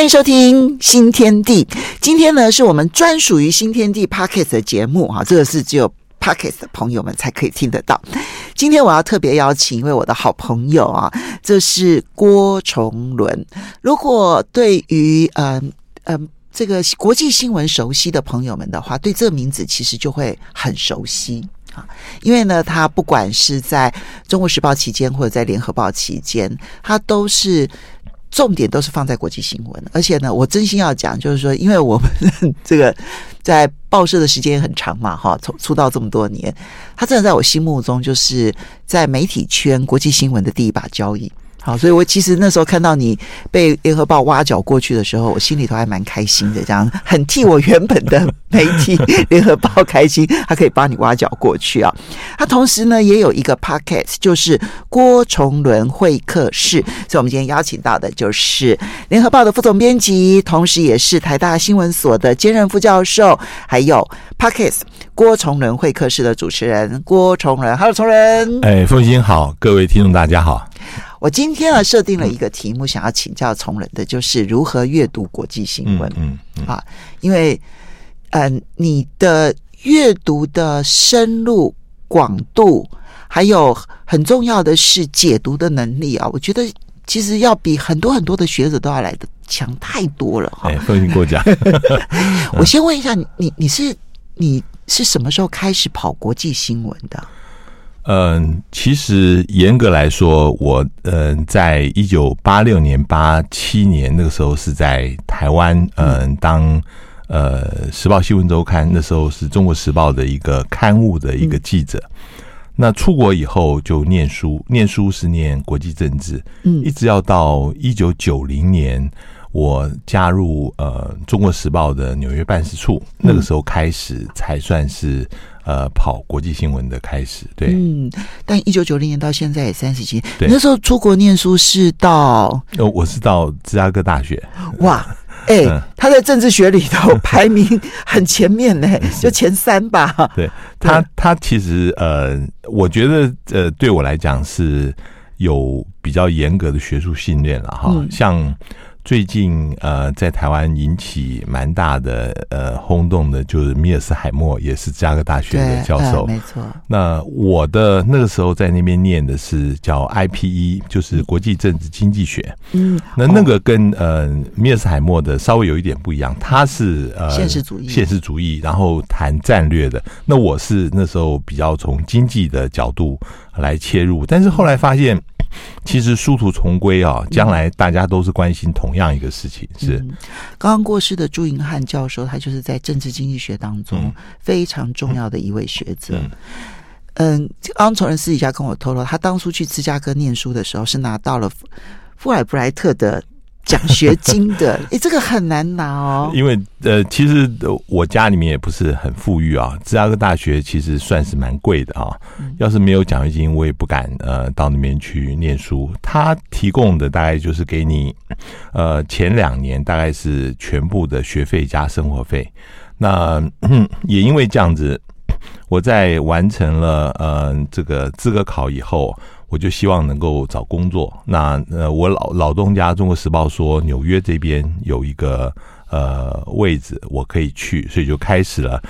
欢迎收听新天地。今天呢，是我们专属于新天地 Pocket 的节目哈，这个是只有 Pocket 的朋友们才可以听得到。今天我要特别邀请一位我的好朋友啊，这是郭崇伦。如果对于嗯嗯这个国际新闻熟悉的朋友们的话，对这个名字其实就会很熟悉啊，因为呢，他不管是在中国时报期间或者在联合报期间，他都是。重点都是放在国际新闻，而且呢，我真心要讲，就是说，因为我们这个在报社的时间也很长嘛，哈，从出道这么多年，他真的在我心目中就是在媒体圈国际新闻的第一把交椅。好，所以我其实那时候看到你被联合报挖角过去的时候，我心里头还蛮开心的，这样很替我原本的媒体联合报开心，他可以帮你挖角过去啊。他同时呢也有一个 pocket，就是郭崇伦会客室，所以我们今天邀请到的就是联合报的副总编辑，同时也是台大新闻所的兼任副教授，还有 pocket 郭崇伦会客室的主持人郭崇伦。Hello，崇伦。哎，凤馨好，各位听众大家好。我今天啊设定了一个题目，想要请教从人的，就是如何阅读国际新闻。嗯，啊，因为嗯、呃，你的阅读的深入广度，还有很重要的是解读的能力啊，我觉得其实要比很多很多的学者都要来的强太多了哈。哎，凤馨过奖。我先问一下你，你你是你是什么时候开始跑国际新闻的？嗯，其实严格来说，我嗯，在一九八六年、八七年那个时候是在台湾，嗯，当呃《时报新闻周刊》那时候是中国时报的一个刊物的一个记者。那出国以后就念书，念书是念国际政治，嗯，一直要到一九九零年，我加入呃《中国时报》的纽约办事处，那个时候开始才算是。呃，跑国际新闻的开始，对，嗯，但一九九零年到现在也三十几年，对，那时候出国念书是到，呃，我是到芝加哥大学，哇，哎、他在政治学里头排名很前面呢，就前三吧，对他，他其实呃，我觉得呃，对我来讲是有比较严格的学术训练了哈，像。最近呃，在台湾引起蛮大的呃轰动的，就是米尔斯海默，也是芝加哥大学的教授。没错。那我的那个时候在那边念的是叫 IPE，就是国际政治经济学。嗯。那那个跟呃米尔斯海默的稍微有一点不一样，他是呃现实主义，现实主义，然后谈战略的。那我是那时候比较从经济的角度来切入，但是后来发现。其实殊途同归啊，将来大家都是关心同样一个事情。是刚刚过世的朱银汉教授，他就是在政治经济学当中非常重要的一位学者。嗯，刚刚从人私底下跟我透露，他当初去芝加哥念书的时候，是拿到了富尔布莱特的。奖学金的，哎、欸，这个很难拿哦。因为呃，其实我家里面也不是很富裕啊。芝加哥大学其实算是蛮贵的啊。要是没有奖学金，我也不敢呃到那边去念书。他提供的大概就是给你呃前两年大概是全部的学费加生活费。那 也因为这样子，我在完成了呃这个资格考以后。我就希望能够找工作。那呃，我老老东家《中国时报》说纽约这边有一个呃位置，我可以去，所以就开始了。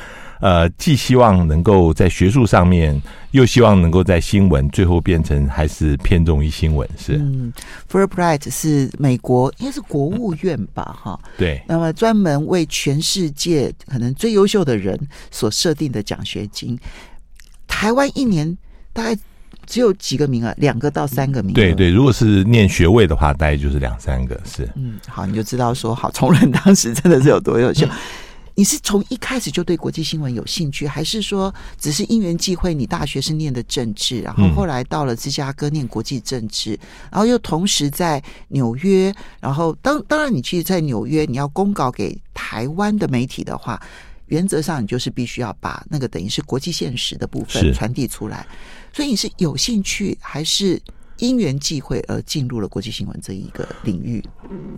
呃，既希望能够在学术上面，又希望能够在新闻，最后变成还是偏重于新闻。是，嗯，Fulbright 是美国应该是国务院吧？哈、嗯，对。那么专门为全世界可能最优秀的人所设定的奖学金，台湾一年大概。只有几个名额，两个到三个名额。对对，如果是念学位的话，大概就是两三个。是，嗯，好，你就知道说，好，崇仁当时真的是有多优秀。嗯。你是从一开始就对国际新闻有兴趣，还是说只是因缘际会？你大学是念的政治，然后后来到了芝加哥念国际政治，然后又同时在纽约，然后当当然，你其实，在纽约你要公稿给台湾的媒体的话，原则上你就是必须要把那个等于是国际现实的部分传递出来。所以你是有兴趣，还是因缘际会而进入了国际新闻这一个领域？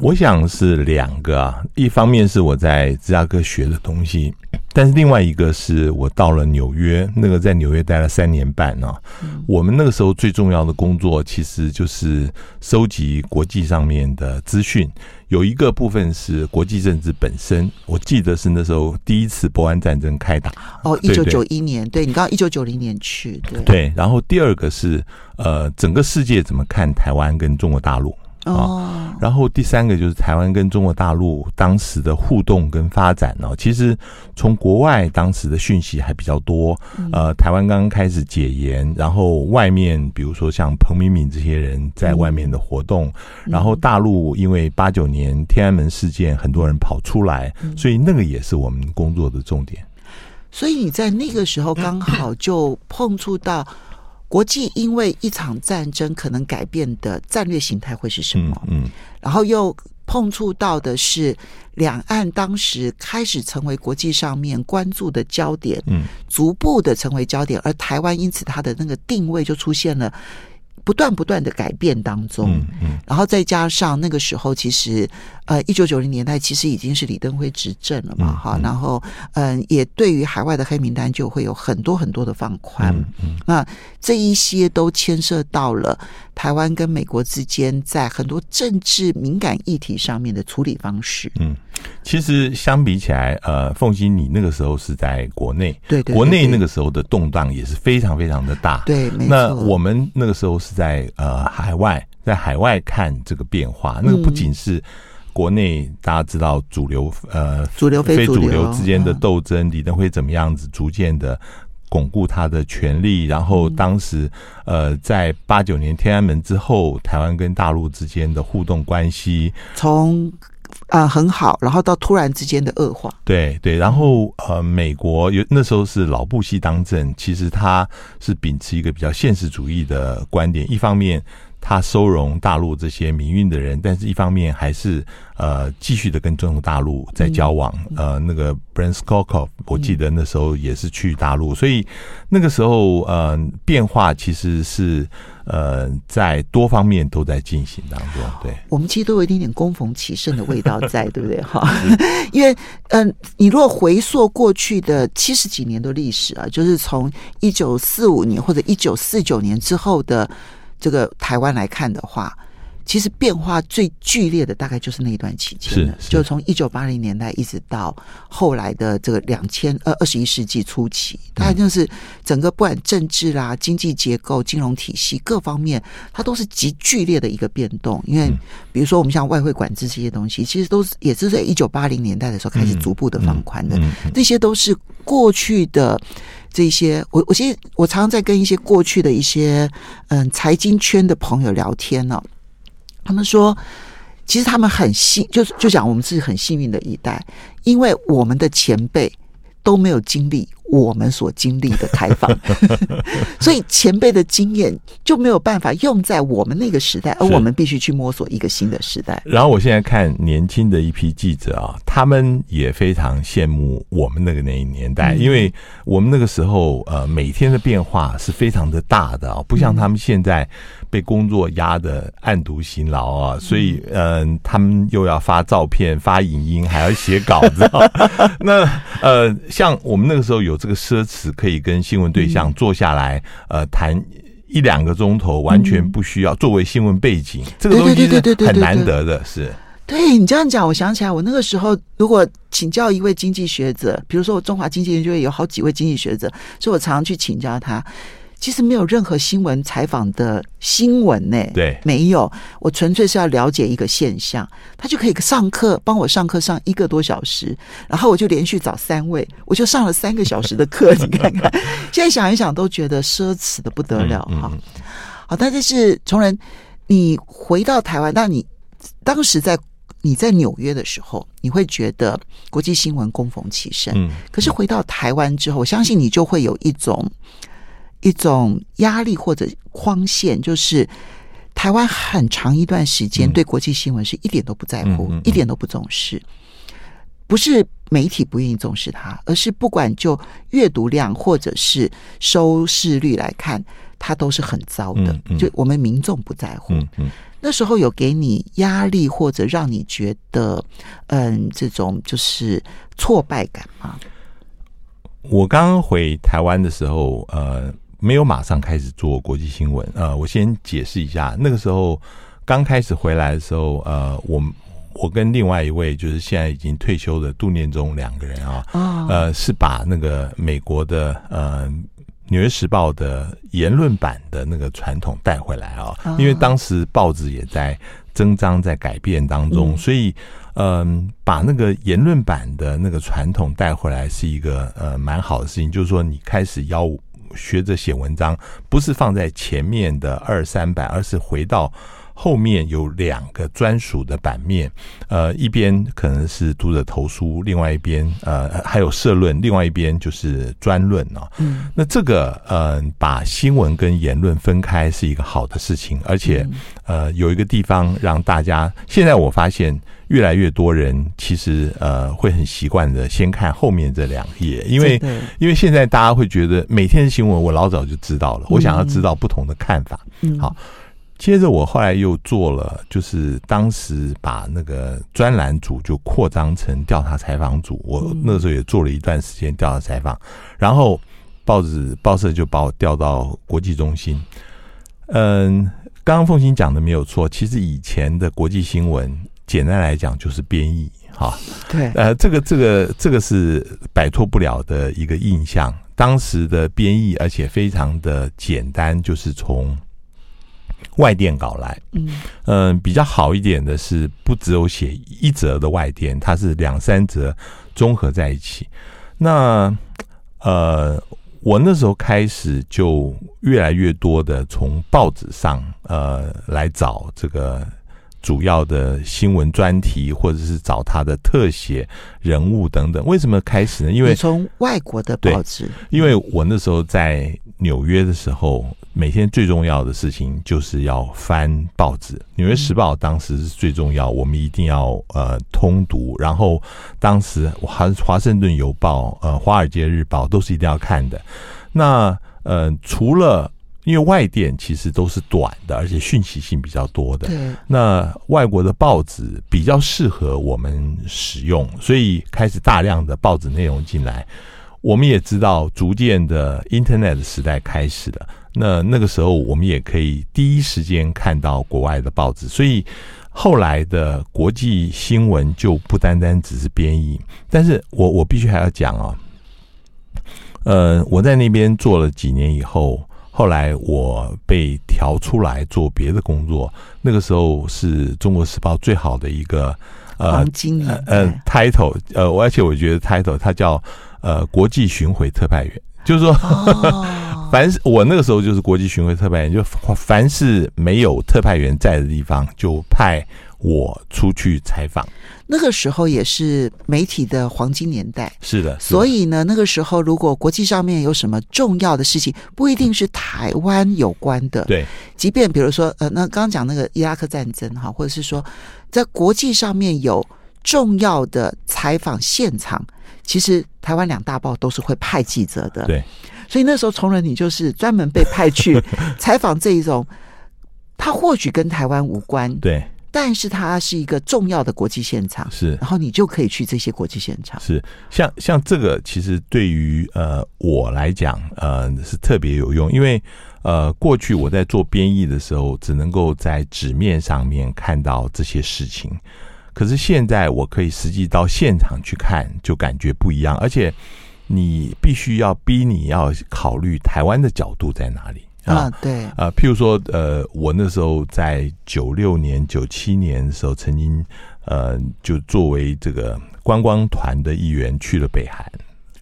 我想是两个啊，一方面是我在芝加哥学的东西，但是另外一个是我到了纽约，那个在纽约待了三年半呢、啊。嗯、我们那个时候最重要的工作其实就是收集国际上面的资讯。有一个部分是国际政治本身，我记得是那时候第一次波湾战争开打。哦，一九九一年，对，你刚刚一九九零年去，对。对，然后第二个是呃，整个世界怎么看台湾跟中国大陆。哦，然后第三个就是台湾跟中国大陆当时的互动跟发展呢。其实从国外当时的讯息还比较多。呃，台湾刚刚开始解严，然后外面比如说像彭明敏这些人在外面的活动，然后大陆因为八九年天安门事件，很多人跑出来，所以那个也是我们工作的重点。所以你在那个时候刚好就碰触到。国际因为一场战争可能改变的战略形态会是什么？嗯，嗯，然后又碰触到的是两岸当时开始成为国际上面关注的焦点，嗯，逐步的成为焦点，而台湾因此它的那个定位就出现了。不断不断的改变当中，嗯嗯，然后再加上那个时候，其实呃，一九九零年代其实已经是李登辉执政了嘛，哈，然后嗯，也对于海外的黑名单就会有很多很多的放宽，嗯，那这一些都牵涉到了台湾跟美国之间在很多政治敏感议题上面的处理方式，嗯，其实相比起来，呃，凤欣，你那个时候是在国内，对，对，对，对，国内那个时候的动荡也是非常非常的大，对，那我们那个时候是。在呃海外，在海外看这个变化，那个不仅是国内，大家知道主流呃主流非主流之间的斗争，李登辉怎么样子逐渐的巩固他的权力，然后当时呃在八九年天安门之后，台湾跟大陆之间的互动关系从。啊、很好，然后到突然之间的恶化，对对，然后呃，美国有那时候是老布希当政，其实他是秉持一个比较现实主义的观点，一方面。他收容大陆这些民运的人，但是一方面还是呃继续的跟中国大陆在交往。嗯、呃，那个 Brent Scowcroft，我记得那时候也是去大陆，嗯、所以那个时候呃变化其实是呃在多方面都在进行当中。对，我们其实都有一点点攻逢其盛的味道在，对不对？哈，因为嗯、呃，你如果回溯过去的七十几年的历史啊，就是从一九四五年或者一九四九年之后的。这个台湾来看的话，其实变化最剧烈的大概就是那一段期间，就从一九八零年代一直到后来的这个两千呃二十一世纪初期，大概就是整个不管政治啦、经济结构、金融体系各方面，它都是极剧烈的一个变动。因为比如说我们像外汇管制这些东西，其实都是也是在一九八零年代的时候开始逐步的放宽的，这些都是过去的。这些，我我其实我常常在跟一些过去的一些嗯财经圈的朋友聊天呢、哦，他们说，其实他们很幸，就就讲我们是很幸运的一代，因为我们的前辈都没有经历。我们所经历的开放，所以前辈的经验就没有办法用在我们那个时代，而我们必须去摸索一个新的时代。然后我现在看年轻的一批记者啊，他们也非常羡慕我们那个那一年代，因为我们那个时候呃每天的变化是非常的大的啊，不像他们现在被工作压得按图辛劳啊，所以嗯、呃，他们又要发照片、发影音，还要写稿子。那呃，像我们那个时候有。这个奢侈可以跟新闻对象坐下来，嗯、呃，谈一两个钟头，完全不需要作为新闻背景，嗯、这个东西是很难得的。是，对你这样讲，我想起来，我那个时候如果请教一位经济学者，比如说我中华经济研究院有好几位经济学者，所以我常常去请教他。其实没有任何新闻采访的新闻呢，对，没有。我纯粹是要了解一个现象，他就可以上课，帮我上课上一个多小时，然后我就连续找三位，我就上了三个小时的课。你看看，现在想一想都觉得奢侈的不得了哈。好，但是是崇仁，你回到台湾，那你当时在你在纽约的时候，你会觉得国际新闻供逢其身。嗯，可是回到台湾之后，我相信你就会有一种。一种压力或者框线，就是台湾很长一段时间对国际新闻是一点都不在乎，嗯、一点都不重视。不是媒体不愿意重视它，而是不管就阅读量或者是收视率来看，它都是很糟的。就我们民众不在乎。嗯嗯、那时候有给你压力，或者让你觉得嗯，这种就是挫败感吗？我刚刚回台湾的时候，呃，没有马上开始做国际新闻。呃，我先解释一下，那个时候刚开始回来的时候，呃，我我跟另外一位就是现在已经退休的杜念中两个人啊，呃，是把那个美国的呃《纽约时报》的言论版的那个传统带回来啊，因为当时报纸也在增章在改变当中，所以。嗯，把那个言论版的那个传统带回来是一个呃蛮好的事情。就是说，你开始要学着写文章，不是放在前面的二三百，而是回到。后面有两个专属的版面，呃，一边可能是读者投书，另外一边呃还有社论，另外一边就是专论哦。嗯，那这个呃把新闻跟言论分开是一个好的事情，而且呃有一个地方让大家，现在我发现越来越多人其实呃会很习惯的先看后面这两页，因为因为现在大家会觉得每天的新闻我老早就知道了，我想要知道不同的看法，嗯，好。接着我后来又做了，就是当时把那个专栏组就扩张成调查采访组。我那时候也做了一段时间调查采访，然后报纸报社就把我调到国际中心。嗯，刚刚凤馨讲的没有错，其实以前的国际新闻，简单来讲就是编译，哈，对，呃，这个这个这个是摆脱不了的一个印象。当时的编译，而且非常的简单，就是从。外电稿来，嗯嗯、呃，比较好一点的是，不只有写一则的外电，它是两三则综合在一起。那呃，我那时候开始就越来越多的从报纸上呃来找这个主要的新闻专题，或者是找他的特写人物等等。为什么开始呢？因为从外国的报纸，因为我那时候在纽约的时候。每天最重要的事情就是要翻报纸，《纽约时报》当时是最重要，我们一定要呃通读。然后当时华华盛顿邮报、呃华尔街日报都是一定要看的。那呃除了因为外电其实都是短的，而且讯息性比较多的，那外国的报纸比较适合我们使用，所以开始大量的报纸内容进来。我们也知道，逐渐的 Internet 时代开始了。那那个时候，我们也可以第一时间看到国外的报纸，所以后来的国际新闻就不单单只是编译。但是我我必须还要讲哦，呃，我在那边做了几年以后，后来我被调出来做别的工作。那个时候是中国时报最好的一个呃呃 title，呃，而且我觉得 title 它叫呃国际巡回特派员，就是说。哦 凡是我那个时候就是国际巡回特派员，就凡是没有特派员在的地方，就派我出去采访。那个时候也是媒体的黄金年代，是的。是的。所以呢，那个时候如果国际上面有什么重要的事情，不一定是台湾有关的，对。即便比如说，呃，那刚刚讲那个伊拉克战争哈，或者是说在国际上面有重要的采访现场，其实台湾两大报都是会派记者的，对。所以那时候，崇仁你就是专门被派去 采访这一种，他或许跟台湾无关，对，但是它是一个重要的国际现场，是，然后你就可以去这些国际现场，是，像像这个，其实对于呃我来讲，呃是特别有用，因为呃过去我在做编译的时候，只能够在纸面上面看到这些事情，可是现在我可以实际到现场去看，就感觉不一样，而且。你必须要逼你要考虑台湾的角度在哪里啊？对啊，譬如说，呃，我那时候在九六年、九七年的时候，曾经呃，就作为这个观光团的一员去了北韩。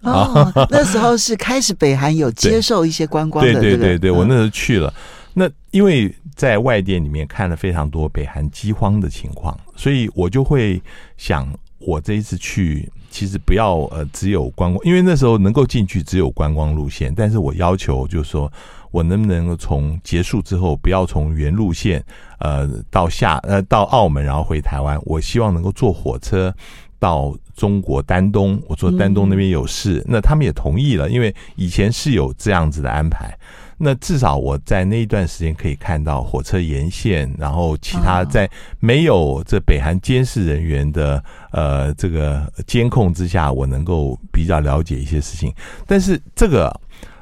哦，那时候是开始北韩有接受一些观光的，对对对对，我那时候去了。那因为在外电里面看了非常多北韩饥荒的情况，所以我就会想，我这一次去。其实不要呃，只有观光，因为那时候能够进去只有观光路线。但是我要求就是说，我能不能够从结束之后，不要从原路线呃到下呃到澳门，然后回台湾。我希望能够坐火车到中国丹东，我说丹东那边有事，那他们也同意了，因为以前是有这样子的安排。那至少我在那一段时间可以看到火车沿线，然后其他在没有这北韩监视人员的呃这个监控之下，我能够比较了解一些事情。但是这个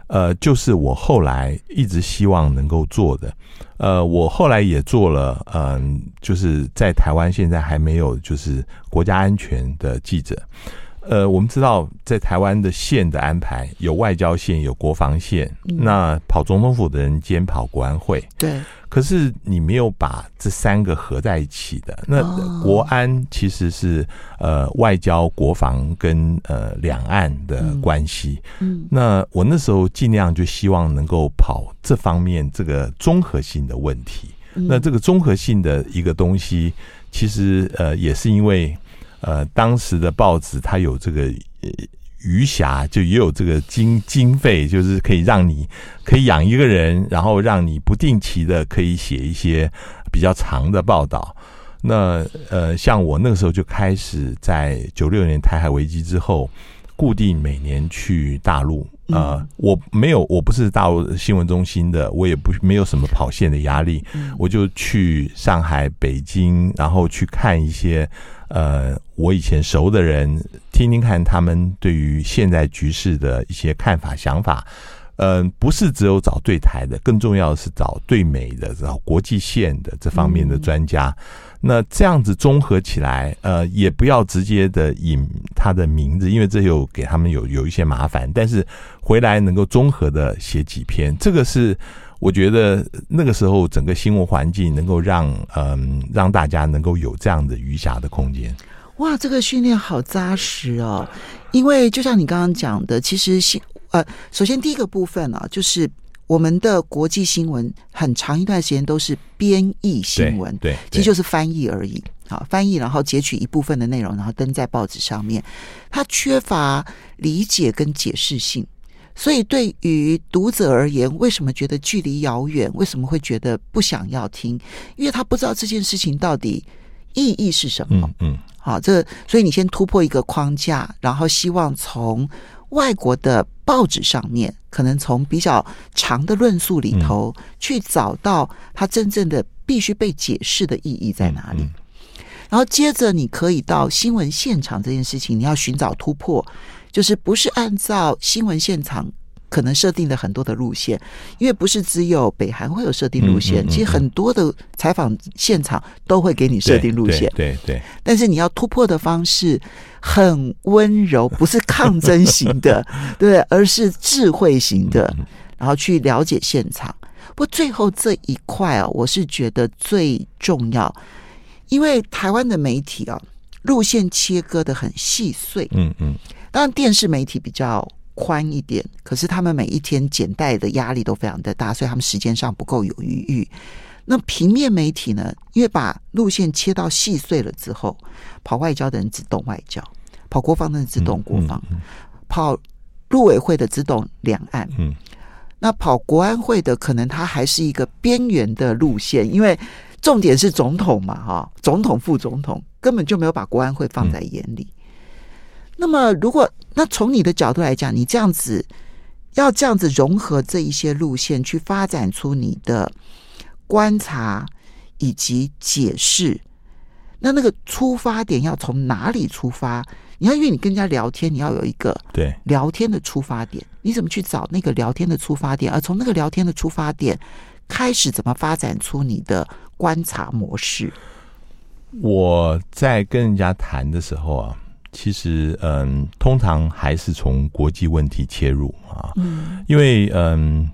呃，就是我后来一直希望能够做的。呃，我后来也做了，嗯、呃，就是在台湾现在还没有就是国家安全的记者。呃，我们知道在台湾的线的安排有外交线，有国防线。嗯、那跑总统府的人兼跑国安会，对。可是你没有把这三个合在一起的。那国安其实是呃外交、国防跟呃两岸的关系。嗯。嗯，那我那时候尽量就希望能够跑这方面这个综合性的问题。嗯、那这个综合性的一个东西，其实呃也是因为。呃，当时的报纸它有这个余暇，就也有这个经经费，就是可以让你可以养一个人，然后让你不定期的可以写一些比较长的报道。那呃，像我那个时候就开始在九六年台海危机之后，固定每年去大陆。呃，我没有，我不是大陆新闻中心的，我也不没有什么跑线的压力，我就去上海、北京，然后去看一些。呃，我以前熟的人，听听看他们对于现在局势的一些看法、想法。嗯、呃，不是只有找对台的，更重要的是找对美的、找国际线的这方面的专家。那这样子综合起来，呃，也不要直接的引他的名字，因为这有给他们有有一些麻烦。但是回来能够综合的写几篇，这个是。我觉得那个时候整个新闻环境能够让嗯让大家能够有这样的余暇的空间。哇，这个训练好扎实哦！因为就像你刚刚讲的，其实新呃，首先第一个部分啊，就是我们的国际新闻很长一段时间都是编译新闻，对，对，其实就是翻译而已。好，翻译然后截取一部分的内容，然后登在报纸上面，它缺乏理解跟解释性。所以，对于读者而言，为什么觉得距离遥远？为什么会觉得不想要听？因为他不知道这件事情到底意义是什么。嗯，嗯，好，这所以你先突破一个框架，然后希望从外国的报纸上面，可能从比较长的论述里头，去找到它真正的必须被解释的意义在哪里。然后接着，你可以到新闻现场这件事情，你要寻找突破。就是不是按照新闻现场可能设定的很多的路线，因为不是只有北韩会有设定路线，其实很多的采访现场都会给你设定路线。对对。但是你要突破的方式很温柔，不是抗争型的，对，而是智慧型的，然后去了解现场。不过最后这一块啊，我是觉得最重要，因为台湾的媒体啊，路线切割的很细碎。嗯嗯。当然，电视媒体比较宽一点，可是他们每一天剪带的压力都非常的大，所以他们时间上不够有余裕。那平面媒体呢？因为把路线切到细碎了之后，跑外交的人只懂外交，跑国防的人只懂国防，嗯嗯嗯、跑陆委会的只懂两岸。嗯，那跑国安会的可能他还是一个边缘的路线，因为重点是总统嘛，哈，总统、副总统根本就没有把国安会放在眼里。嗯那么，如果那从你的角度来讲，你这样子要这样子融合这一些路线，去发展出你的观察以及解释，那那个出发点要从哪里出发？你要因为你跟人家聊天，你要有一个对聊天的出发点，你怎么去找那个聊天的出发点？而从那个聊天的出发点开始，怎么发展出你的观察模式？我在跟人家谈的时候啊。其实，嗯，通常还是从国际问题切入啊，嗯，因为，嗯，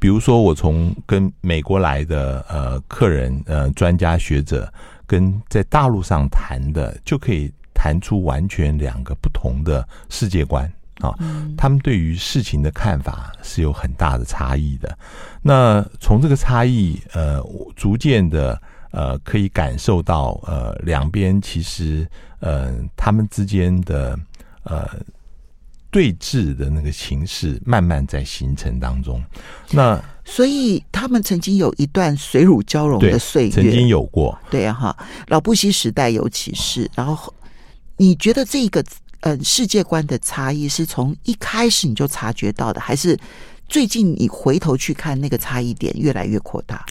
比如说我从跟美国来的呃客人、呃专家学者，跟在大陆上谈的，就可以谈出完全两个不同的世界观啊，嗯，他们对于事情的看法是有很大的差异的。那从这个差异，呃，逐渐的。呃，可以感受到，呃，两边其实，呃，他们之间的呃对峙的那个形势，慢慢在形成当中。那所以他们曾经有一段水乳交融的岁月，曾经有过，对啊，哈，老布希时代尤其是，然后你觉得这个呃世界观的差异是从一开始你就察觉到的，还是最近你回头去看那个差异点越来越扩大？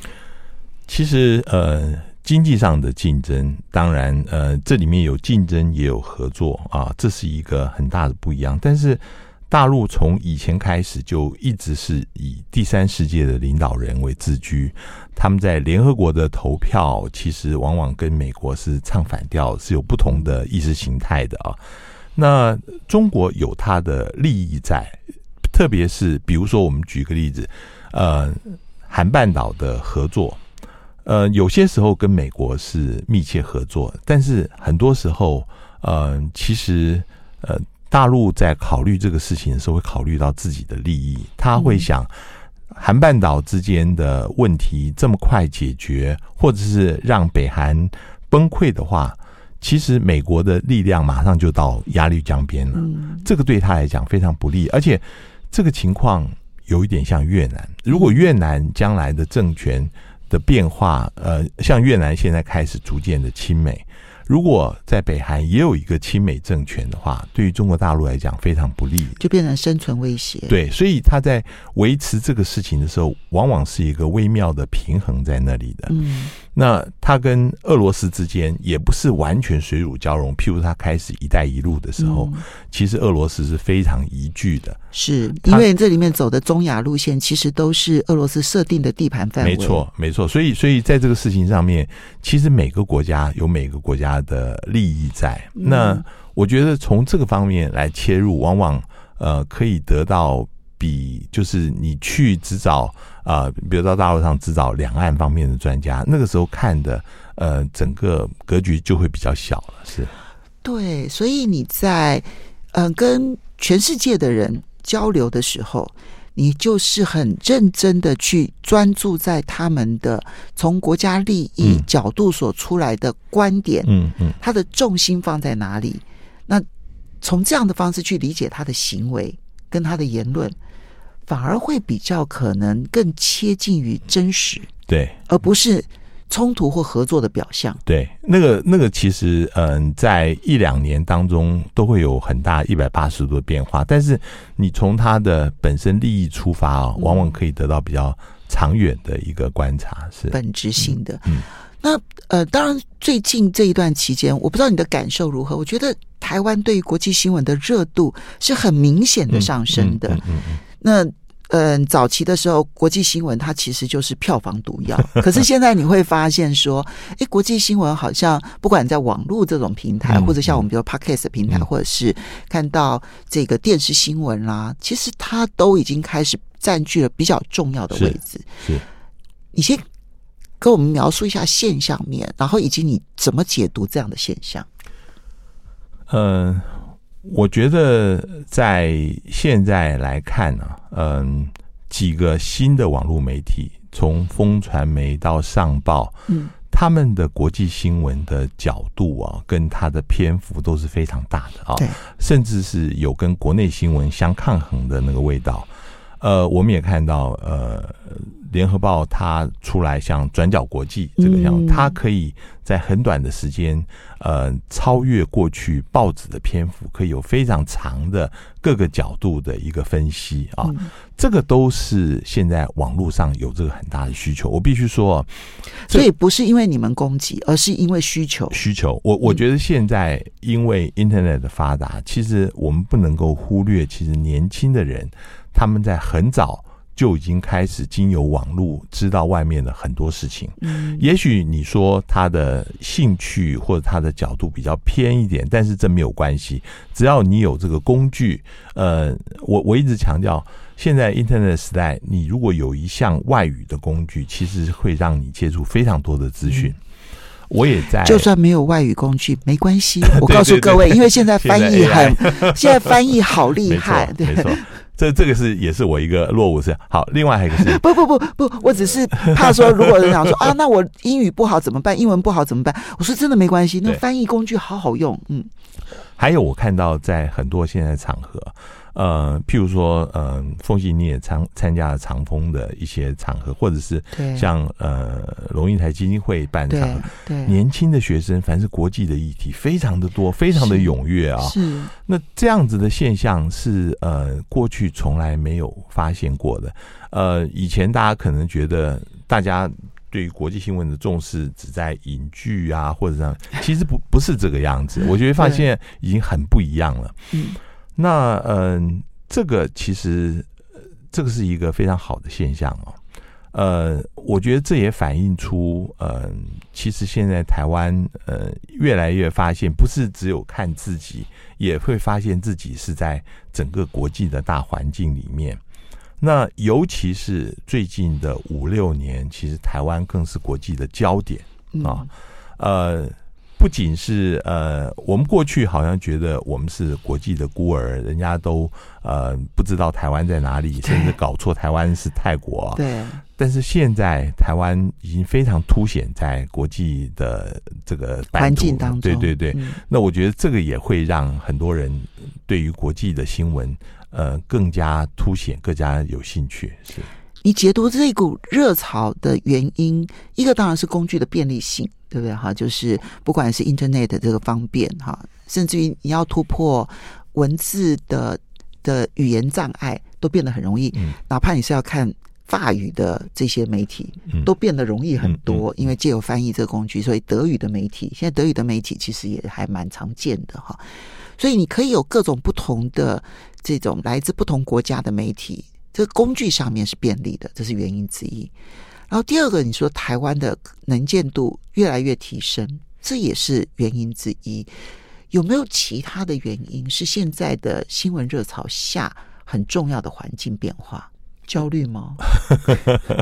其实呃，经济上的竞争，当然呃，这里面有竞争也有合作啊，这是一个很大的不一样。但是大陆从以前开始就一直是以第三世界的领导人为自居。他们在联合国的投票，其实往往跟美国是唱反调，是有不同的意识形态的啊。那中国有它的利益在，特别是比如说，我们举个例子，呃，韩半岛的合作，呃，有些时候跟美国是密切合作，但是很多时候，呃，其实呃，大陆在考虑这个事情的时候，会考虑到自己的利益，他会想。嗯韩半岛之间的问题这么快解决，或者是让北韩崩溃的话，其实美国的力量马上就到鸭绿江边了。这个对他来讲非常不利，而且这个情况有一点像越南。如果越南将来的政权的变化，呃，像越南现在开始逐渐的亲美。如果在北韩也有一个亲美政权的话，对于中国大陆来讲非常不利，就变成生存威胁。对，所以他在维持这个事情的时候，往往是一个微妙的平衡在那里的。嗯。那他跟俄罗斯之间也不是完全水乳交融。譬如他开始“一带一路”的时候，嗯、其实俄罗斯是非常疑惧的，是因为这里面走的中亚路线其实都是俄罗斯设定的地盘范围。没错，没错。所以，所以在这个事情上面，其实每个国家有每个国家的利益在。嗯、那我觉得从这个方面来切入，往往呃可以得到比就是你去只找。啊、呃，比如到大陆上只找两岸方面的专家，那个时候看的，呃，整个格局就会比较小了。是，对，所以你在嗯、呃、跟全世界的人交流的时候，你就是很认真的去专注在他们的从国家利益角度所出来的观点，嗯嗯，他的重心放在哪里？那从这样的方式去理解他的行为跟他的言论。反而会比较可能更贴近于真实，对，而不是冲突或合作的表象。对，那个那个其实，嗯，在一两年当中都会有很大一百八十度的变化。但是你从它的本身利益出发啊，往往可以得到比较长远的一个观察，是本质性的。嗯，那呃，当然最近这一段期间，我不知道你的感受如何。我觉得台湾对于国际新闻的热度是很明显的上升的。嗯嗯嗯。那嗯，早期的时候，国际新闻它其实就是票房毒药。可是现在你会发现说，哎，国际新闻好像不管在网络这种平台，或者像我们比如 Podcast 平台，或者是看到这个电视新闻啦，其实它都已经开始占据了比较重要的位置。是，你先跟我们描述一下现象面，然后以及你怎么解读这样的现象？嗯。我觉得在现在来看呢、啊，嗯，几个新的网络媒体，从风传媒到上报，嗯，他们的国际新闻的角度啊，跟他的篇幅都是非常大的啊，对，甚至是有跟国内新闻相抗衡的那个味道。呃，我们也看到，呃。联合报它出来像转角国际这个项目，它可以在很短的时间，呃，超越过去报纸的篇幅，可以有非常长的各个角度的一个分析啊。这个都是现在网络上有这个很大的需求。我必须说，所以不是因为你们攻击，而是因为需求。需求，我我觉得现在因为 Internet 的发达，其实我们不能够忽略，其实年轻的人他们在很早。就已经开始经由网络知道外面的很多事情。嗯，也许你说他的兴趣或者他的角度比较偏一点，但是这没有关系，只要你有这个工具。呃，我我一直强调，现在 Internet 时代，你如果有一项外语的工具，其实会让你接触非常多的资讯。我也在，就算没有外语工具没关系。我 告诉各位，因为现在翻译很，现在翻译好厉害，对。这这个是也是我一个落伍是好，另外还有一个是 不不不不，我只是怕说，如果人想说啊，那我英语不好怎么办？英文不好怎么办？我说真的没关系，那翻译工具好好用，嗯。还有我看到在很多现在场合，呃，譬如说，嗯、呃，凤信你也参参加了长风的一些场合，或者是像呃龙应台基金会办的场合，对，年轻的学生，凡是国际的议题，非常的多，非常的踊跃啊。是，那这样子的现象是呃过去从来没有发现过的。呃，以前大家可能觉得大家。对于国际新闻的重视只在影剧啊，或者这样，其实不不是这个样子。我觉得发现已经很不一样了。嗯，那嗯、呃，这个其实这个是一个非常好的现象哦。呃，我觉得这也反映出，呃，其实现在台湾呃越来越发现，不是只有看自己，也会发现自己是在整个国际的大环境里面。那尤其是最近的五六年，其实台湾更是国际的焦点啊。呃，不仅是呃，我们过去好像觉得我们是国际的孤儿，人家都呃不知道台湾在哪里，甚至搞错台湾是泰国。对。但是现在台湾已经非常凸显在国际的这个环境当中。对对对。那我觉得这个也会让很多人对于国际的新闻。呃，更加凸显，更加有兴趣。是你解读这一股热潮的原因，一个当然是工具的便利性，对不对？哈，就是不管是 Internet 的这个方便，哈，甚至于你要突破文字的的语言障碍，都变得很容易。嗯，哪怕你是要看法语的这些媒体，都变得容易很多，嗯，因为借由翻译这个工具，所以德语的媒体，现在德语的媒体其实也还蛮常见的，哈。所以你可以有各种不同的这种来自不同国家的媒体，这个工具上面是便利的，这是原因之一。然后第二个，你说台湾的能见度越来越提升，这也是原因之一。有没有其他的原因是现在的新闻热潮下很重要的环境变化？焦虑吗？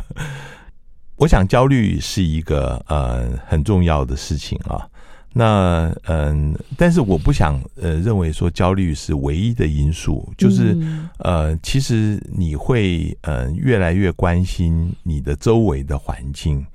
我想焦虑是一个呃很重要的事情啊。那嗯，但是我不想呃认为说焦虑是唯一的因素，就是呃，其实你会呃越来越关心你的周围的环境，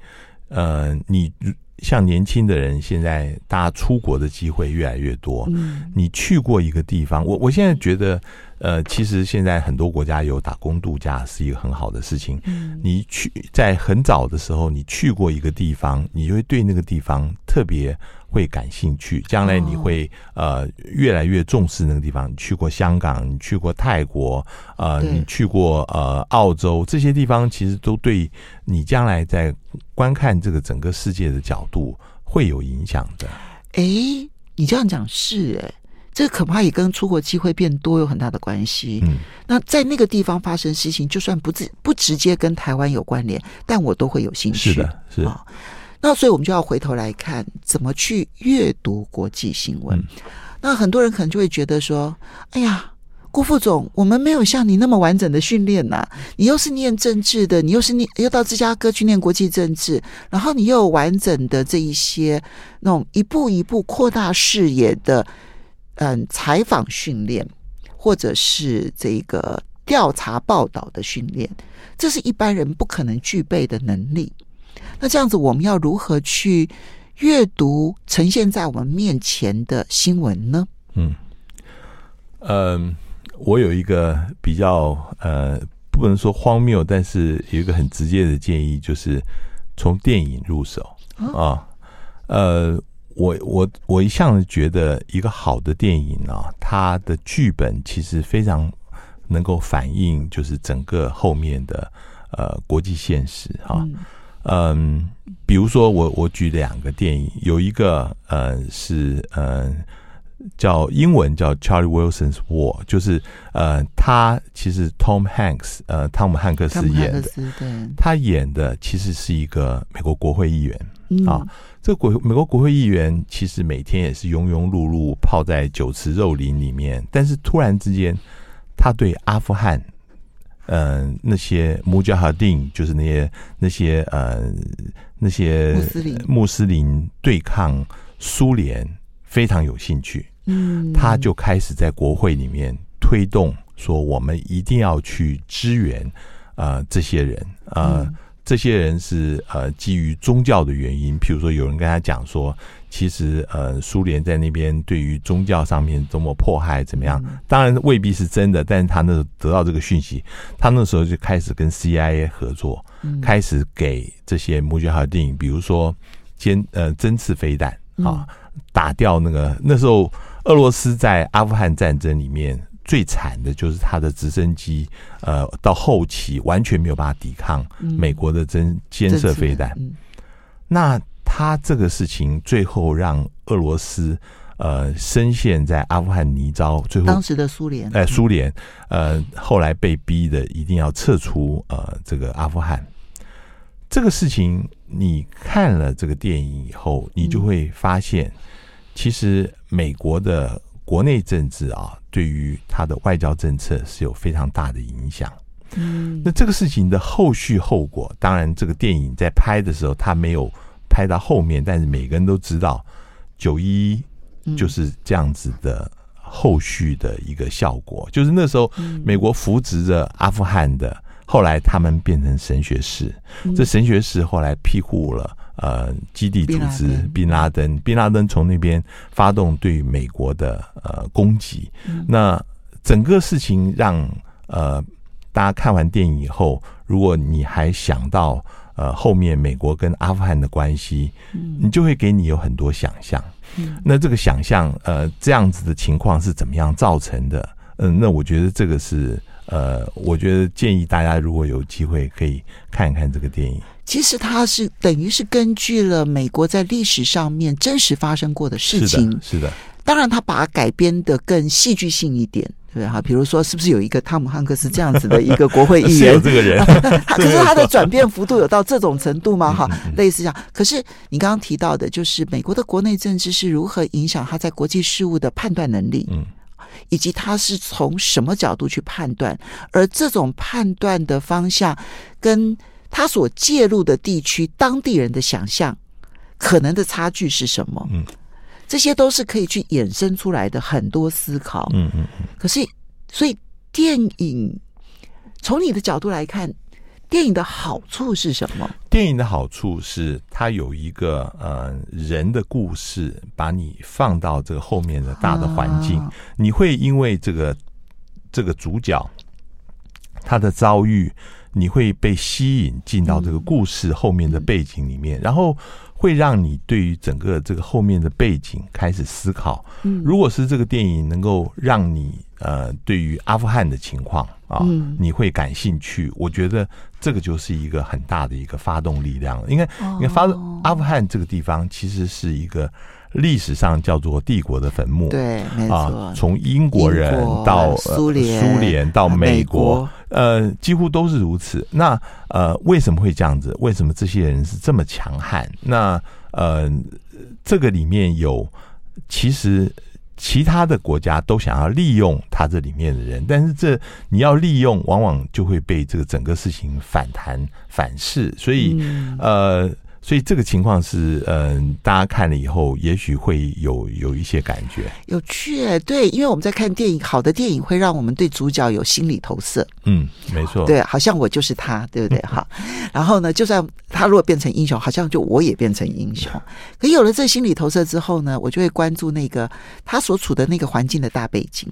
呃，你像年轻的人，现在大家出国的机会越来越多，你去过一个地方，我我现在觉得。呃，其实现在很多国家有打工度假是一个很好的事情。嗯，你去在很早的时候，你去过一个地方，你就会对那个地方特别会感兴趣。将来你会呃越来越重视那个地方。你去过香港，你去过泰国，呃，你去过呃澳洲，这些地方其实都对你将来在观看这个整个世界的角度会有影响的。哎，你这样讲是哎。这个恐怕也跟出国机会变多有很大的关系。嗯，那在那个地方发生事情，就算不直不直接跟台湾有关联，但我都会有兴趣。是的，是。哦，那所以我们就要回头来看，怎么去阅读国际新闻。嗯，那很多人可能就会觉得说：“哎呀，郭副总，我们没有像你那么完整的训练呐。你又是念政治的，你又是念又到芝加哥去念国际政治，然后你又有完整的这一些那种一步一步扩大视野的。”嗯，采访训练或者是这个调查报道的训练，这是一般人不可能具备的能力。那这样子，我们要如何去阅读呈现在我们面前的新闻呢？嗯，呃，我有一个比较呃，不能说荒谬，但是有一个很直接的建议，就是从电影入手啊，呃。我我我一向觉得一个好的电影啊，它的剧本其实非常能够反映就是整个后面的呃国际现实哈、啊。嗯，比如说我我举两个电影，有一个呃是呃叫英文叫 Charlie Wilson's War，就是呃他其实 Tom Hanks 呃汤姆汉克斯演的，他演的其实是一个美国国会议员、嗯、啊。这个国美国国会议员其实每天也是庸庸碌碌泡在酒池肉林里面，但是突然之间，他对阿富汗，嗯、呃，那些穆加哈丁，就是那些那些呃那些穆斯林。穆斯林对抗苏联非常有兴趣，嗯，他就开始在国会里面推动说，我们一定要去支援啊、呃、这些人。啊。呃嗯。这些人是呃基于宗教的原因，譬如说有人跟他讲说，其实呃苏联在那边对于宗教上面多么迫害怎么样，当然未必是真的，但是他那时候得到这个讯息，他那时候就开始跟 CIA 合作，开始给这些穆吉哈蒂，比如说尖呃针刺飞弹啊，打掉那个那时候俄罗斯在阿富汗战争里面。最惨的就是他的直升机，呃，到后期完全没有办法抵抗美国的针尖射飞弹。那他这个事情最后让俄罗斯呃深陷在阿富汗泥沼，最后当时的苏联，哎，苏联呃后来被逼的一定要撤出呃这个阿富汗。这个事情你看了这个电影以后，你就会发现，其实美国的。国内政治啊，对于他的外交政策是有非常大的影响。嗯，那这个事情的后续后果，当然这个电影在拍的时候，他没有拍到后面，但是每个人都知道，九一就是这样子的后续的一个效果，就是那时候美国扶植着阿富汗的，后来他们变成神学士，这神学士后来庇护了。呃，基地组织宾拉登，宾拉登从那边发动对美国的呃攻击。嗯、那整个事情让呃大家看完电影以后，如果你还想到呃后面美国跟阿富汗的关系，嗯、你就会给你有很多想象。嗯、那这个想象呃这样子的情况是怎么样造成的？嗯、呃，那我觉得这个是呃，我觉得建议大家如果有机会可以看一看这个电影。其实它是等于是根据了美国在历史上面真实发生过的事情，是的。是的，当然，他把它改编的更戏剧性一点，对哈。比如说，是不是有一个汤姆汉克斯这样子的一个国会议 员？这个人 可是他的转变幅度有到这种程度吗？哈，类似这样。可是你刚刚提到的，就是美国的国内政治是如何影响他在国际事务的判断能力，嗯，以及他是从什么角度去判断，而这种判断的方向跟。他所介入的地区，当地人的想象可能的差距是什么？嗯，这些都是可以去衍生出来的很多思考。嗯嗯嗯。可是，所以电影从你的角度来看，电影的好处是什么？电影的好处是它有一个呃人的故事，把你放到这个后面的大的环境，啊、你会因为这个这个主角他的遭遇。你会被吸引进到这个故事后面的背景里面，然后会让你对于整个这个后面的背景开始思考。嗯如果是这个电影能够让你呃对于阿富汗的情况啊，你会感兴趣，我觉得这个就是一个很大的一个发动力量。应该应该发阿富汗这个地方其实是一个。历史上叫做帝国的坟墓，对，没错。啊，从英国人到苏联，苏联到美国，呃，几乎都是如此。那呃，为什么会这样子？为什么这些人是这么强悍？那呃，这个里面有其实其他的国家都想要利用他这里面的人，但是这你要利用，往往就会被这个整个事情反弹反噬。所以，嗯、呃。所以这个情况是，嗯，大家看了以后，也许会有有一些感觉。有趣，对，因为我们在看电影，好的电影会让我们对主角有心理投射。嗯，没错，对，好像我就是他，对不对？哈，然后呢，就算他如果变成英雄，好像就我也变成英雄。可有了这心理投射之后呢，我就会关注那个他所处的那个环境的大背景。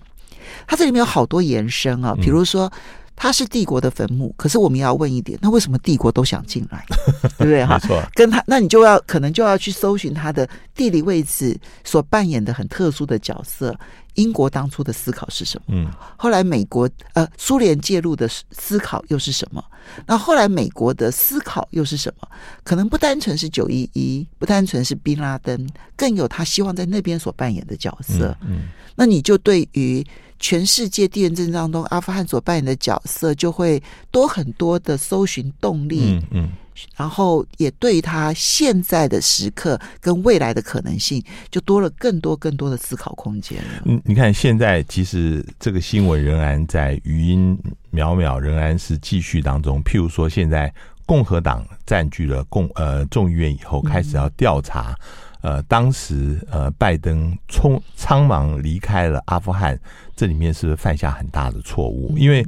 他这里面有好多延伸啊，比如说。它是帝国的坟墓，可是我们要问一点，那为什么帝国都想进来，对不对？哈，错，跟他，那你就要可能就要去搜寻他的地理位置所扮演的很特殊的角色。英国当初的思考是什么？嗯，后来美国呃苏联介入的思考又是什么？那后来美国的思考又是什么？可能不单纯是九一一，不单纯是宾拉登，更有他希望在那边所扮演的角色。嗯，嗯，那你就对于。全世界地缘政治当中，阿富汗所扮演的角色就会多很多的搜寻动力，嗯，嗯，然后也对他现在的时刻跟未来的可能性，就多了更多更多的思考空间。嗯，你看现在其实这个新闻仍然在余音渺渺仍然是继续当中。譬如说，现在共和党占据了共呃众议院以后，开始要调查。呃，当时呃，拜登匆匆忙离开了阿富汗，这里面是犯下很大的错误？因为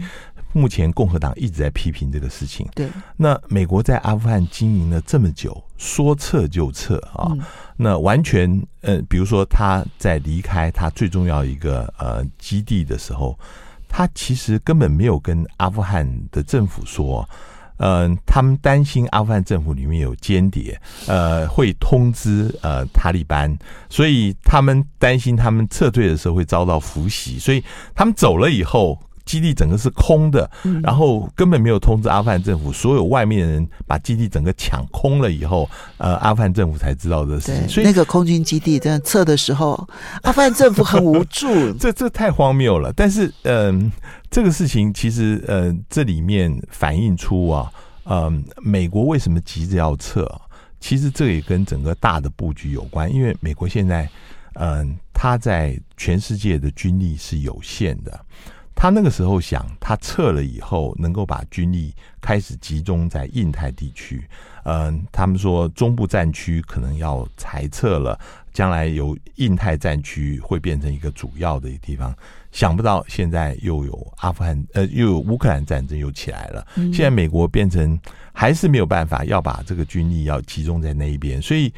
目前共和党一直在批评这个事情。对，那美国在阿富汗经营了这么久，说撤就撤啊，嗯、那完全呃，比如说他在离开他最重要一个呃基地的时候，他其实根本没有跟阿富汗的政府说。嗯、呃，他们担心阿富汗政府里面有间谍，呃，会通知呃塔利班，所以他们担心他们撤退的时候会遭到伏袭，所以他们走了以后，基地整个是空的，然后根本没有通知阿富汗政府，所有外面的人把基地整个抢空了以后，呃，阿富汗政府才知道的事情。所以那个空军基地真的撤的时候，阿富汗政府很无助，这这太荒谬了。但是，嗯、呃，这个事情其实，呃，这里面反映出啊，嗯、呃，美国为什么急着要撤？其实这也跟整个大的布局有关，因为美国现在，嗯、呃，他在全世界的军力是有限的。他那个时候想，他撤了以后，能够把军力开始集中在印太地区。嗯，他们说中部战区可能要裁撤了，将来由印太战区会变成一个主要的一个地方。想不到现在又有阿富汗，呃，又有乌克兰战争又起来了。现在美国变成还是没有办法要把这个军力要集中在那一边，所以。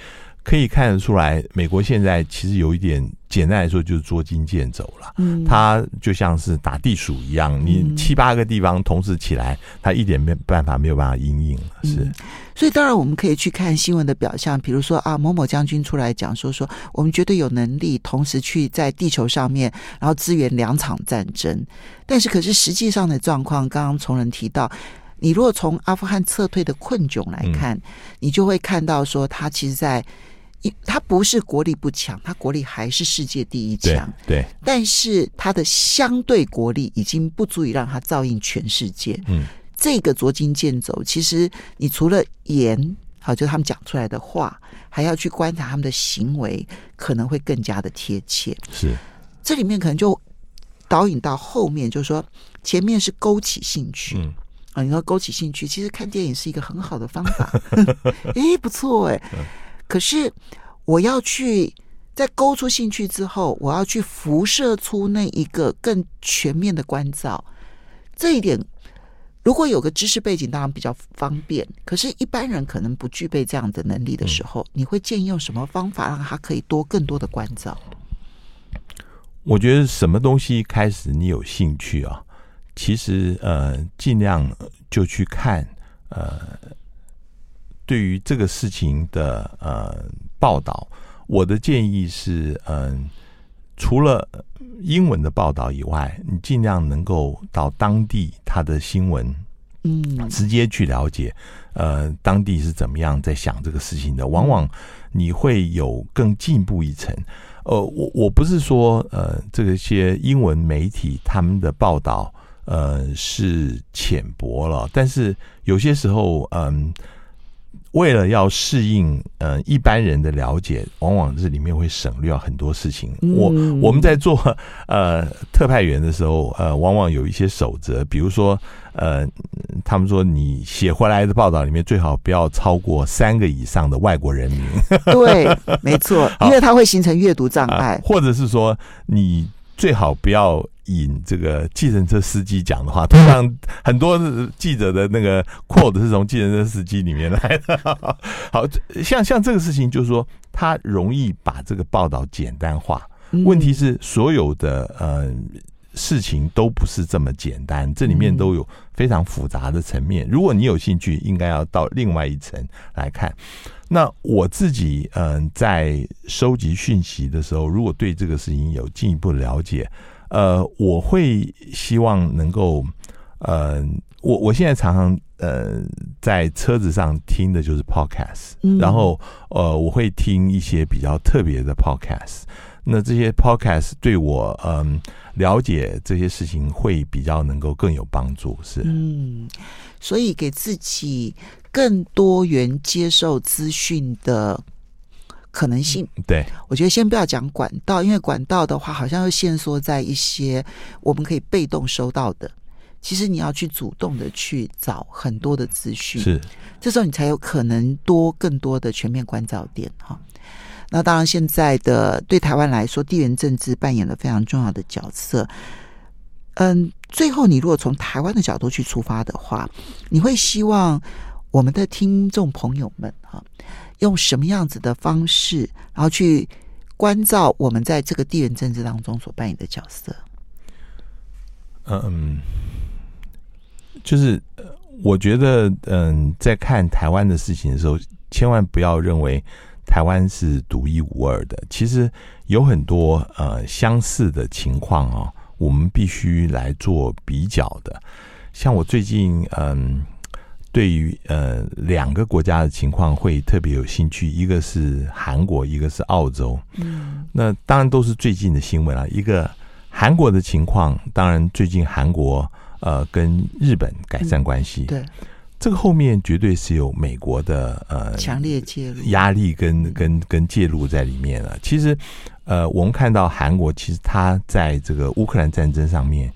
可以看得出来，美国现在其实有一点，简单来说就是捉襟见肘了。嗯，它就像是打地鼠一样，你七八个地方同时起来，它一点没办法，没有办法应应了。是，嗯，所以当然我们可以去看新闻的表象，比如说啊，某某将军出来讲说说，我们绝对有能力同时去在地球上面，然后支援两场战争。但是，可是实际上的状况，刚刚从人提到，你如果从阿富汗撤退的困窘来看，嗯，你就会看到说，他其实在。他不是国力不强，他国力还是世界第一强。对，但是他的相对国力已经不足以让他照应全世界。嗯，这个捉襟见肘，其实你除了言，好，就他们讲出来的话，还要去观察他们的行为，可能会更加的贴切。是，这里面可能就导引到后面，就是说前面是勾起兴趣。嗯，啊，你说勾起兴趣，其实看电影是一个很好的方法。哎，不错哎。可是，我要去在勾出兴趣之后，我要去辐射出那一个更全面的关照。这一点，如果有个知识背景，当然比较方便。可是，一般人可能不具备这样的能力的时候，你会建议用什么方法让他可以多更多的关照？我觉得什么东西开始你有兴趣啊？其实呃，尽量就去看呃。对于这个事情的呃报道，我的建议是，嗯、呃，除了英文的报道以外，你尽量能够到当地他的新闻，嗯，直接去了解，呃，当地是怎么样在想这个事情的。往往你会有更进步一层。呃，我我不是说呃，这些英文媒体他们的报道呃是浅薄了，但是有些时候，嗯、呃。为了要适应呃一般人的了解，往往这里面会省略很多事情。我我们在做呃特派员的时候，呃，往往有一些守则，比如说呃，他们说你写回来的报道里面最好不要超过三个以上的外国人名。对，没错，因为它会形成阅读障碍，呃，或者是说你最好不要。引这个计程车司机讲的话，通常很多记者的那个 quote 是从计程车司机里面来的。好像像这个事情，就是说他容易把这个报道简单化。问题是，所有的呃事情都不是这么简单，这里面都有非常复杂的层面。如果你有兴趣，应该要到另外一层来看。那我自己嗯、呃，在收集讯息的时候，如果对这个事情有进一步了解。呃，我会希望能够，呃，我我现在常常呃在车子上听的就是 podcast，嗯，然后呃我会听一些比较特别的 podcast，那这些 podcast 对我嗯、呃、了解这些事情会比较能够更有帮助，是，嗯，所以给自己更多元接受资讯的。可能性，对，我觉得先不要讲管道，因为管道的话，好像又限缩在一些我们可以被动收到的。其实你要去主动的去找很多的资讯，是，这时候你才有可能多更多的全面关照点哈。那当然，现在的对台湾来说，地缘政治扮演了非常重要的角色。嗯，最后你如果从台湾的角度去出发的话，你会希望我们的听众朋友们哈，用什么样子的方式，然后去关照我们在这个地缘政治当中所扮演的角色？嗯，就是我觉得，嗯，在看台湾的事情的时候，千万不要认为台湾是独一无二的。其实有很多呃相似的情况啊。我们必须来做比较的，像我最近嗯，对于呃两个国家的情况会特别有兴趣，一个是韩国，一个是澳洲。嗯，那当然都是最近的新闻啊。一个韩国的情况，当然最近韩国呃跟日本改善关系，嗯、对。这个后面绝对是有美国的呃强烈介入压力跟跟跟介入在里面了。其实，呃，我们看到韩国其实它在这个乌克兰战争上面，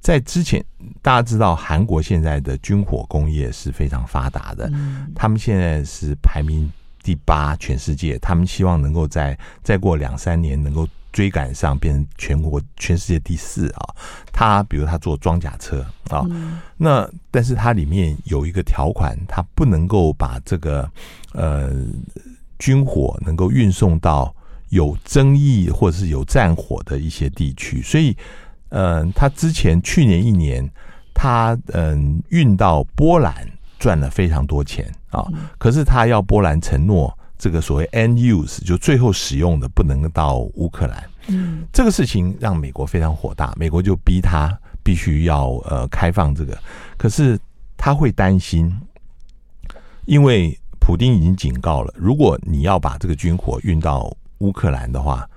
在之前大家知道韩国现在的军火工业是非常发达的，嗯，他们现在是排名第八，全世界，他们希望能够在再过两三年能够。追赶上，变成全国全世界第四啊！他比如他做装甲车啊，嗯、那但是它里面有一个条款，它不能够把这个呃军火能够运送到有争议或者是有战火的一些地区，所以嗯、呃，他之前去年一年，他嗯运到波兰赚了非常多钱啊，可是他要波兰承诺。这个所谓 end use 就最后使用的不能到乌克兰，嗯，这个事情让美国非常火大，美国就逼他必须要呃开放这个，可是他会担心，因为普丁已经警告了，如果你要把这个军火运到乌克兰的话，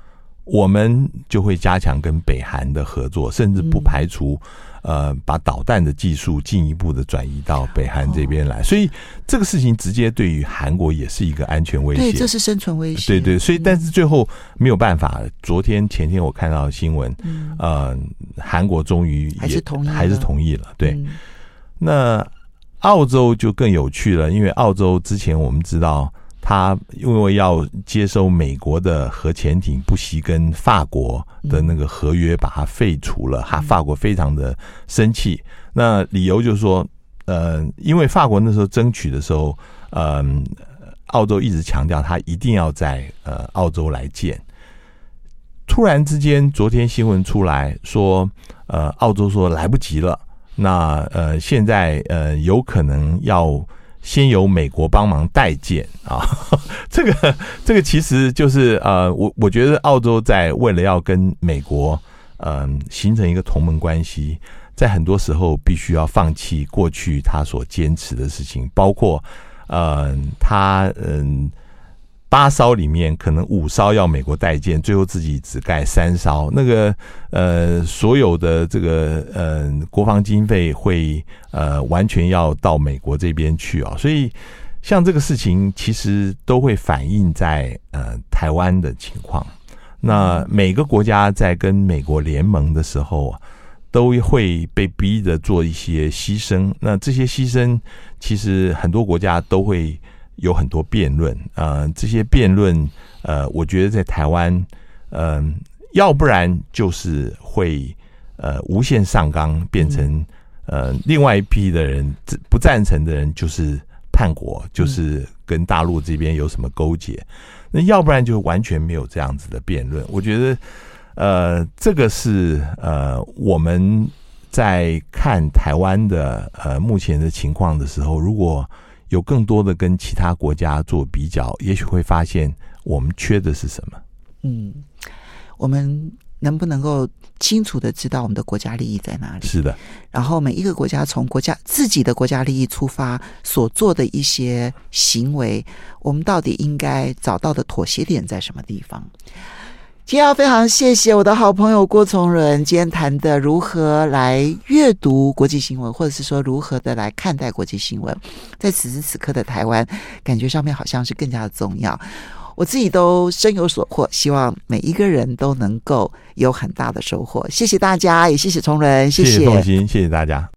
我们就会加强跟北韩的合作，甚至不排除。呃，把导弹的技术进一步的转移到北韩这边来，所以这个事情直接对于韩国也是一个安全威胁。对，这是生存威胁。对对，所以但是最后没有办法。昨天前天我看到新闻，呃，韩国终于也还是同意，还是同意了。对，那澳洲就更有趣了，因为澳洲之前我们知道。他因为要接收美国的核潜艇，不惜跟法国的那个合约把它废除了，哈，法国非常的生气。那理由就是说，呃，因为法国那时候争取的时候，嗯、澳洲一直强调他一定要在呃澳洲来建。突然之间，昨天新闻出来说，呃，澳洲说来不及了，那呃，现在呃有可能要。先由美国帮忙代建啊，这个这个其实就是呃，我我觉得澳洲在为了要跟美国嗯、形成一个同盟关系，在很多时候必须要放弃过去他所坚持的事情，包括呃他嗯。八艘里面可能五艘要美国代建，最后自己只盖三艘。那个呃，所有的这个呃国防经费会呃完全要到美国这边去啊。所以像这个事情，其实都会反映在呃台湾的情况。那每个国家在跟美国联盟的时候啊，都会被逼着做一些牺牲。那这些牺牲，其实很多国家都会。有很多辩论，呃，这些辩论，呃，我觉得在台湾，嗯、呃，要不然就是会呃无限上纲，变成呃另外一批的人不赞成的人就是叛国，就是跟大陆这边有什么勾结，那要不然就完全没有这样子的辩论。我觉得，呃，这个是呃我们在看台湾的呃目前的情况的时候，如果有更多的跟其他国家做比较，也许会发现我们缺的是什么。嗯，我们能不能够清楚的知道我们的国家利益在哪里？是的。然后每一个国家从国家自己的国家利益出发所做的一些行为，我们到底应该找到的妥协点在什么地方？今天要非常谢谢我的好朋友郭从仁，今天谈的如何来阅读国际新闻，或者是说如何的来看待国际新闻，在此时此刻的台湾，感觉上面好像是更加的重要。我自己都深有所获，希望每一个人都能够有很大的收获。谢谢大家，也谢谢从伦，谢谢，谢谢，谢谢大家。